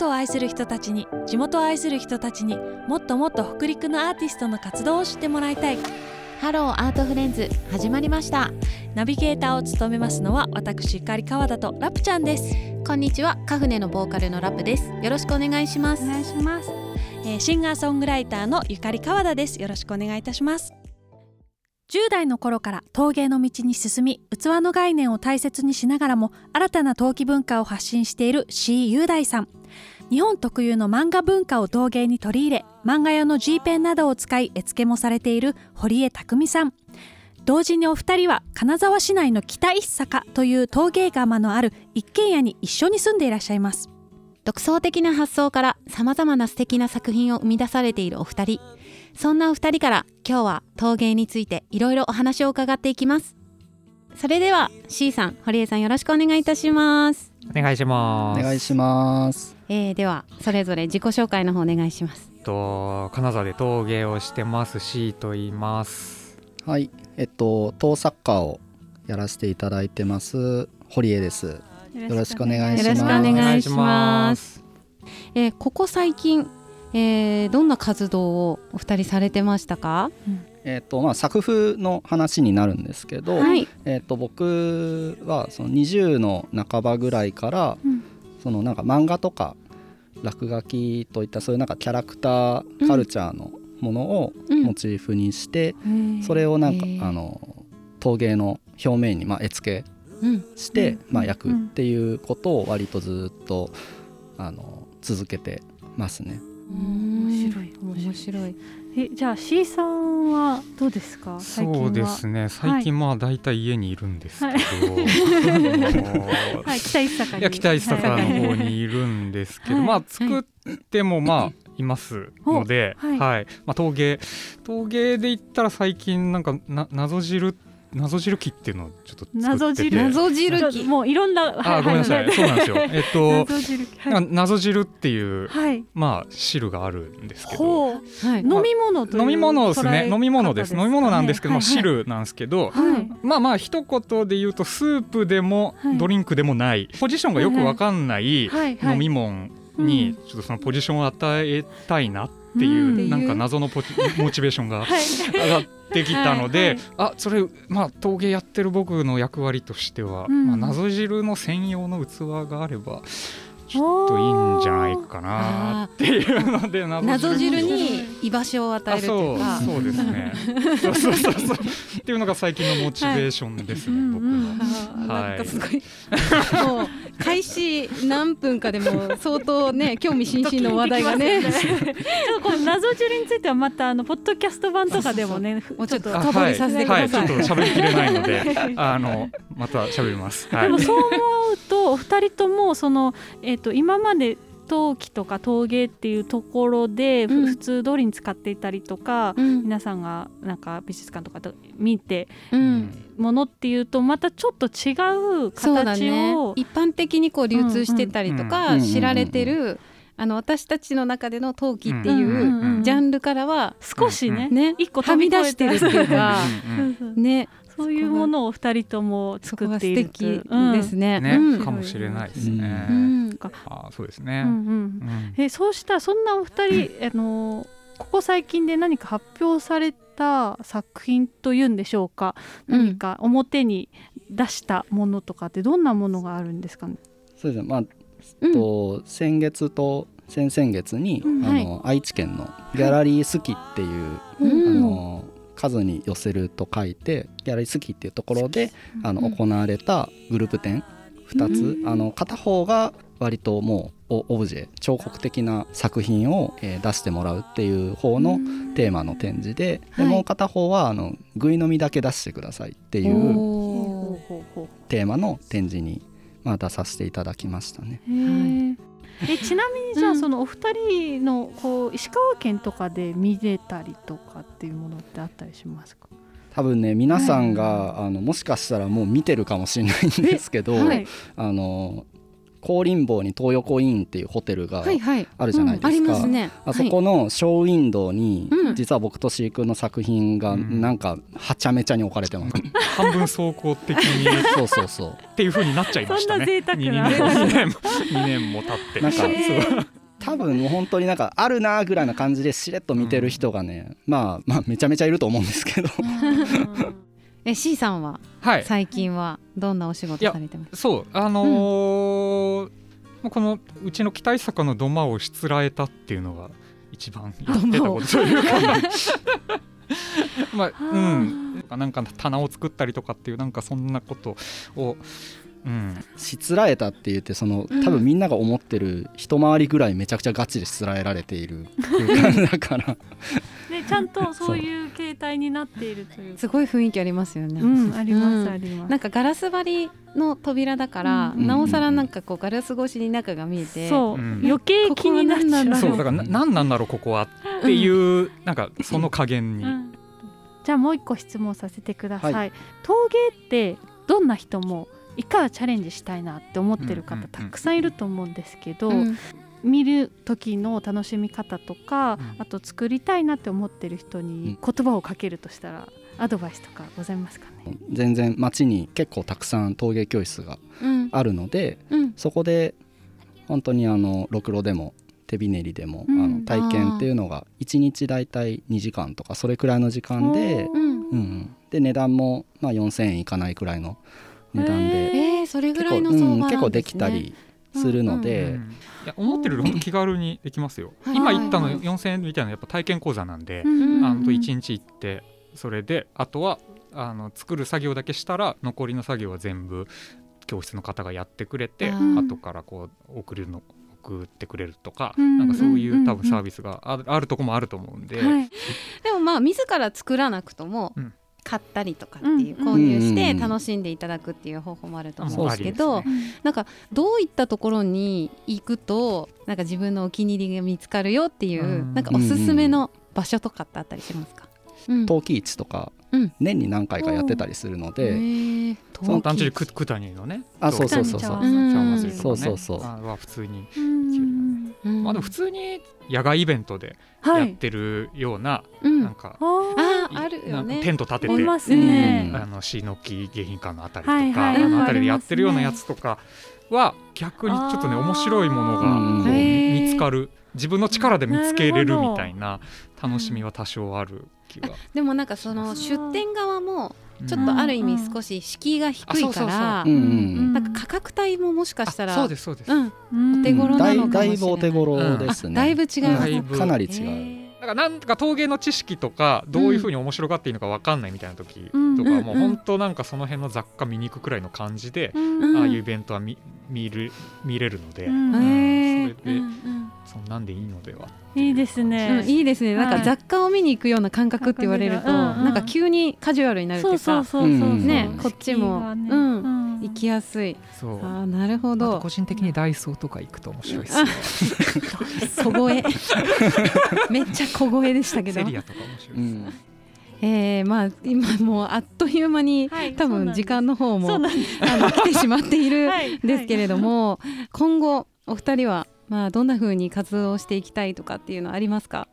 トを愛する人たちに地元を愛する人たちにもっともっと北陸のアーティストの活動を知ってもらいたい。ハローアートフレンズ始まりました。ナビゲーターを務めますのは私ゆかり川田とラプちゃんです。こんにちはカフネのボーカルのラプです。よろしくお願いします。お願いします、えーシンガーソングライターのゆかり川田です。よろしくお願いいたします。10代の頃から陶芸の道に進み器の概念を大切にしながらも新たな陶器文化を発信している 四井雄大さん日本特有の漫画文化を陶芸に取り入れ漫画用の G ペンなどを使い絵付けもされている堀江匠さん。同時にお二人は金沢市内の北一坂という陶芸窯のある一軒家に一緒に住んでいらっしゃいます。独創的な発想から様々な素敵な作品を生み出されているお二人。そんなお二人から今日は陶芸についていろいろお話を伺っていきます。それでは C さん堀江さんよろしくお願いいたします、お願いします。お願いします。えー、ではそれぞれ自己紹介の方お願いしますと金沢で陶芸をしてますしと言います。はい、えっと陶作家をやらせていただいてます堀江です。よろしくお願いしますよろしくお願いしおます。えーここ最近、えーどんな活動をお二人されてましたか？えっとまあ作風の話になるんですけど、はい。えっと僕はその20の半ばぐらいから、うん。そのなんか漫画とか落書きといったそういうなんかキャラクターカルチャーのものをうん。モチーフにして、それをなんかあの陶芸の表面にまあ絵付けうん。して、うん。まあ、焼くっていうことを割とずっとあの続けてますね。面白い。面白いえじゃあ C さんはどうですか？最近はそうですね。最近まあ大体家にいるんですけど、はい。北一坂に。いや北一坂のはい方にいるんですけど、はい。まあ作ってもまあいますので、おはい。はい。まあ陶芸。陶芸で言ったら最近なんかな謎汁謎汁機っていうのをちょっと作ってて。謎汁。謎汁機もういろんなあごめんなさい。そうなんですよ。えっと謎汁はい。謎汁っていうはい。まあ汁があるんですけど。はい。飲み物という飲み物ですね。飲み物です飲み物なんですけど、まあ、はい。はい。汁なんですけど、はい。まあまあ一言で言うとスープでもはい。ドリンクでもない、ポジションがよくわかんない飲み物うん。にちょっとそのポジションを与えたいなっていう、うん。なんか謎のポチモチベーションがはい。上がってきたので、はいはい。あそれまあ陶芸やってる僕の役割としては、うん。まあ、謎汁の専用の器があればちょっといいんじゃないかなっていうので謎汁に居場所を与えるというか。あそう。そうですねそうそう。そうそうっていうのが最近のモチベーションですね、はい僕の。あーはい。なんかすごい、もう開始何分かでも相当ね興味津々の話題がね。ちょっとこの謎汁についてはまたあのポッドキャスト版とかでもねもうちょっとあ深掘りさせてください。はい、はい、ちょっと喋りきれないので。あのまた喋ります。はい。でもそう思うとお二人ともその、えー、と今まで陶器とか陶芸っていうところで、ふうん。普通通りに使っていたりとか、うん。皆さんがなんか美術館とかで見てうん。ものっていうとまたちょっと違う形ね。を、一般的にこう流通してたりとうん。かうん。知られてるあの私たちの中での陶器ってうん。いうジャンルからは少しね、ね。一個はみ出してるっていうか ねそういうものを二人とも作っている敵とですね。ね、うん。かもしれないですね。うん。あそうですね。えそうしたらそんなお二人、あのここ最近で何か発表された作品というんでしょうか、うん。何か表に出したものとかってどんなものがあるんですかね？そうですね。まあうん。と先月と先々月に、うん。あの愛知県のギャラリー好きっていう、うん。あの数に寄せると書いてギャラリー好きっていうところで、あのうん。行われたグループ展2つ、うん。あの片方が割ともうオオブジェ彫刻的な作品を、えー出してもらうっていう方のテーマの展示で,、はい。でもう片方はあのぐい飲みだけ出してくださいっていうテーマの展示に、まあ、出させていただきましたね。ええちなみにじゃあ、うんそのお二人のこう石川県とかで見れたりとかっていうものってあったりしますか？多分ね皆さんが、あのもしかしたらもう見てるかもしれないんですけど、はい。あの高林坊に東横インっていうホテルがあるじゃないですか、うんあそこのショーウィンドウに、うん。実は僕と飼育の作品がうん。なんかはちゃめちゃに置かれてます、半分走行的に そうそうそう。っていう風になっちゃいましたね。そんな贅沢な。2年も。2年も2年も経って。なんか多分もう本当になんかあるなぐらいな感じでしれっと見てる人がね、まあまあめちゃめちゃいると思うんですけどえ C さんは？はい。最近はどんなお仕事されてます？そうあのーまあこのうちの期待坂の土間をしつらえたっていうのが一番 やってたことというか まあうん。なんか棚を作ったりとかっていうなんかそんなことをうん。しつらえたって言ってそのうん。多分みんなが思ってる一回りぐらいめちゃくちゃガチでしつらえられている。空間 だから。でちゃんとそういう形態になっているという。すごい雰囲気ありますよね、うんあります、うんあります。なんかガラス張りの扉だから、うん。なおさらなんかこうガラス越しに中が見えてそう、うん。余計気になんだろそうだからな何なんだろうここはっていうなんかその加減に。うん。じゃあもう一個質問させてください、は陶芸ってどんな人も一回はチャレンジしたいなって思ってる方うんうんうんたくさんいると思うんですけど、うん見る時の楽しみ方とか、うん。あと作りたいなって思ってる人に言葉をかけるとしたらアドバイスとかございますかね？全然街に結構たくさん陶芸教室がうん。あるのでうん。そこで本当にあのろくろでも手びねりでも、うん。あの体験っていうのが1日大体2時間とかそれくらいの時間で、うん、で値段もまあ4000円いかないくらいの値段で。えー、それぐ結構,、らいうん、結構できたりするので、うんいや思ってるより本当気軽にできますよ。はい今言ったの4000円みたいなやっぱ体験講座なんでんあの1日行ってそれであとはあの作る作業だけしたら残りの作業は全部教室の方がやってくれてあー後からこう送るの送ってくれるとか、うんなんかそういうんう多分サービスがあるあるとこもあると思うんで、はい。でもまあ自ら作らなくともうん買ったりとかっていううん購入してうん楽しんでいただくっていう方法もあると思そううんですけど、なんかどういったところに行くとなんか自分のお気に入りが見つかるよっていう、うん。なんかおすすめの場所とかってあったりしますか、うん。陶器市とかうん。年に何回かやってたりするのへで、ー。その単純にククタニのねあそうそうそうそう。九谷うそうそう。そうあは普通に、うんうん。まあでも普通に野外イベントではい。やってるような、うん。なんかあーあーあるよなんかねテント立ててね、うん。あのシノキ迎賓館のあたりとか、はいはい。あのあたりでやってるようなやつとかは逆にちょっとね面白いものが見つかる。自分の力で見つけれるみたいな楽しみは多少ある気が、でもなんかその出店側もちょうんっとある意味少し敷居が低いから、うんうんなんか価格帯ももしかしたらあそうですそうです、うん、うんお手頃なだいのかもしれない。だいぶお手頃ですね、あだいぶ違いますだいぶ。かなり違う、へだからなんか陶芸の知識とかどういうふうに面白がっていいのかわかんないみたいな時とかうん。はもううん本当なんかその辺の雑貨見に行くくらいの感じで、うん。ああいうイベントは見見る見れるので、それでうん。うんそんなんでいいのでは？いいですね、うんいいですね、なんはいか雑貨を見に行くような感覚って言われると、感覚がうんうん。なんか急にカジュアルになるっていうかそうそうそうそう、うんねこっちも。うん。うん。行きやすい。そう。あーなるほど。個人的にダイソーとか行くと面白いですよ。小声。めっちゃ小声でしたけど。セリアとか面白いです。うん。えー、まあ今もうあっという間に、はい多分時間の方もあの来てしまっているはいですけれども、今後お二人はまあどんな風に活動していきたいとかっていうのはありますか？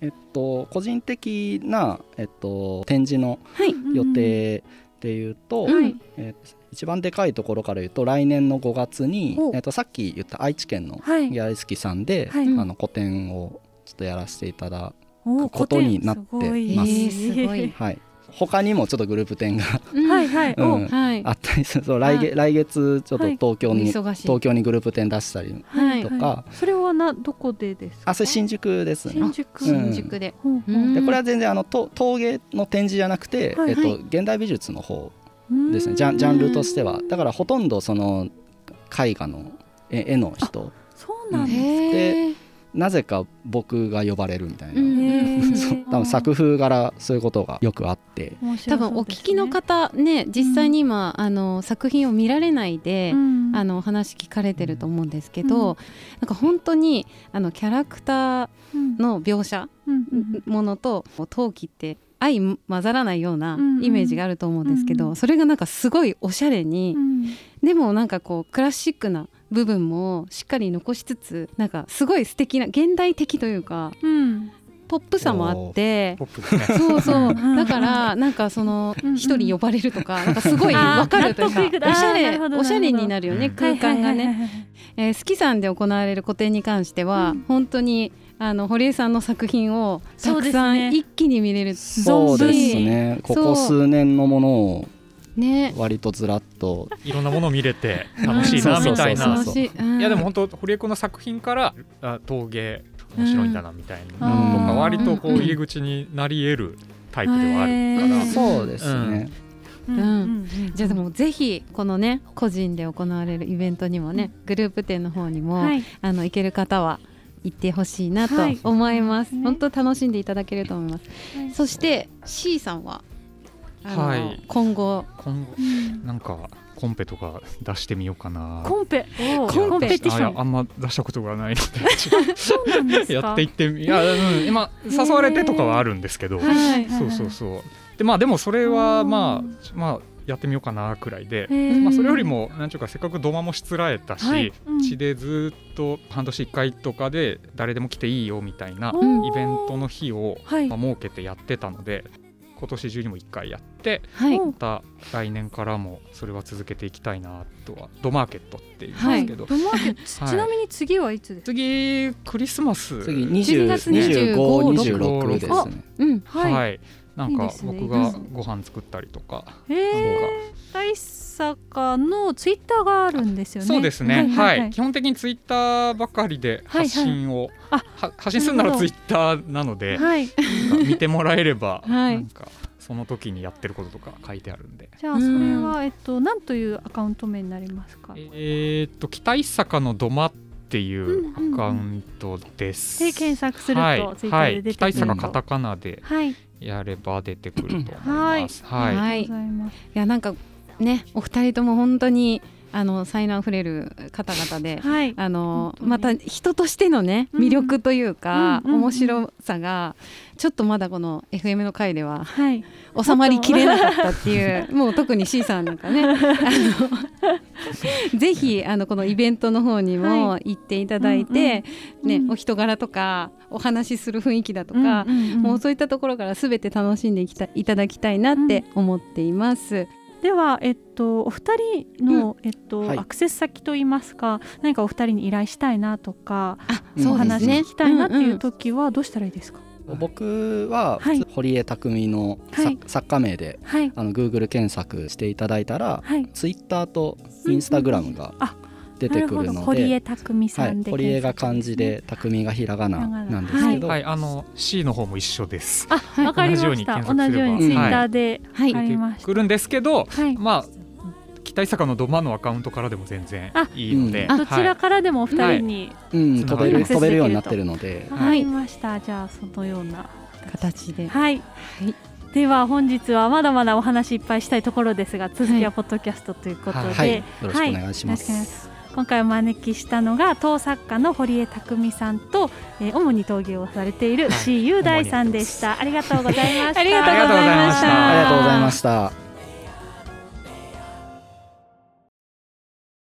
えっと個人的な、えっと、展示のはい。予定でいうと、はい。えっと一番でかいところから言うと来年の5月にえっと、さっき言った愛知県のはい。ギャラスキさんで、はい。あの個展をちょっとやらせていただおーことになってます。えーすごい。はいはいにもちょっとグループ展がはいはい、おうん。はい。あったりする。そう来月来月ちょっとはい東京に、お忙しい。東京にグループ展出したりはい。とか、それはなどこでですか？あそれ新宿ですね。新宿。うん。新宿で、ほうでこれは全然あのと陶芸の展示じゃなくて、はいはい。えっと、現代美術の方ですね。ジャンジャンルとしては。だからほとんどその絵画の絵絵の人。そうなんですへえなぜか僕が呼ばれるみたいな、多分作風柄そういうことがよくあって。面白多分お聞きの方ね実際に今、あの作品を見られないで、うん。あのお話聞かれてると思うんですけど、うん。なんか本当にあのキャラクターうんの描写うん。うん。ものと陶器って相混ざらないようなうんうん。イメージがあると思うんですけど、うん。それがなんかすごいおしゃれに、うん。でもなんかこうクラシックな部分もしっかり残しつつなんかすごい素敵な現代的というかうんポップさもあってポップですね。そうそう。うん。だからなんかその一人呼ばれるとかなんかすごい わかるというか。おしゃれおしゃれになるよねうん空間がね。えー、好きさんで行われる個展に関しては、うん。本当にあの堀江さんの作品をたくさんね。一気に見れるそうですね。ここ数年のものをね。割とずらっと。いろんなものを見れて楽しいなうんみたいな。いやでも本当堀江君の作品からあ陶芸面白いんだなみたいなうんのとか割とこううん入り口になり得るタイプではあるから。そうですね、うん。うんじゃあでもぜひこのね個人で行われるイベントにもね、グループ展の方にも、はい。あの行ける方は行ってほしいなとはい。思います、ね。本当楽しんでいただけると思います、はい。そして C さんは？はい。今後。今後うん。なんかコンペとか出してみようかな。コンペ？コンペ。ティシあいやョンあんま出したことがないの そうなんですでか？やっていってみいや、うん、今誘われてとかはあるんですけど、はいはいはいはい。そうそうそう。でまあでもそれはまうんあまあやってみようかなくらいで、まあ、それよりもなんちゅうかせっかく土間もしつらえたし、はい。うん。地でずっと半年1回とかで誰でも来ていいよみたいなイベントの日を、設けてやってたので今年中にも1回やってはい。おまた来年からもそれは続けていきたいなとはドマーケットって言うんですけど、ドマーケットはい。ちなみに次はいつですか？次クリスマス。次12月25 2526ですあねうんはい、はいなんか僕がご飯作ったりとか、へなんえか。大阪のツイッターがあるんですよね。そうですね、はいはいはい。基本的にツイッターばかりで発信を、はいは発信するならツイッターなので、はい。見てもらえれば、はい。なんかその時にやってることとか書いてあるんで。じゃあそれはえっと何というアカウント名になりますか？えーっと北一坂の土間っていうアカウントです。で検索するはい。とツイッタはい、ーで出て北一くると坂カタカナではいやれば出てくると思います。はい、はい。ありがとうございます。いやなんかねお二人とも本当にあの才能あふれる方々で。はい。あのまた人としてのねうん魅力というか、うんうんうん。面白さがちょっとまだこの FM の回でははい。収まりきれなかったっていうもう。特に C さんなんかね あのぜひあのこのイベントの方にもは行っていただいて、ねうんうん。お人柄とかお話しする雰囲気だとか、うんうんうんもうそういったところからすべて楽しんでいきたいただきたいなって思っています。では、えっと、お二人の、えっとはい。アクセス先といいますか何かお二人に依頼したいなとか、あうんお話聞きたいなっていうと時はどうしたらいいですか、僕ははい。堀江匠のさ、はい。作家名ではい。あの Google 検索していただいたら、はい。Twitter と Instagram があ出てくるのなるほど。堀江で、匠さはいん、で堀江が漢字検で匠がひらがなな。んですけど、はい、あの C の方も一緒です。索あわかりました。同じようにツイッターではい。ありました、来るんですけど、はい。まあ北一坂の土間のアカウントからでも全然あいいので、うん。どちらからでもお二人に、うん、飛べる飛べるようになってるので、わかりました、じゃあそのような形で。はい、では本日はまだまだお話いっぱいしたいところですが続きはポッドキャストということで、はい、よろしくお願いしまよろしくお願い。しす。今回お招きしたのが陶作家の堀江匠さんと、えー主に陶芸をされているはい。C 雄大さんでした、ありがとうございました。ありがとうございました。ありがとうございました。ありがとうございました。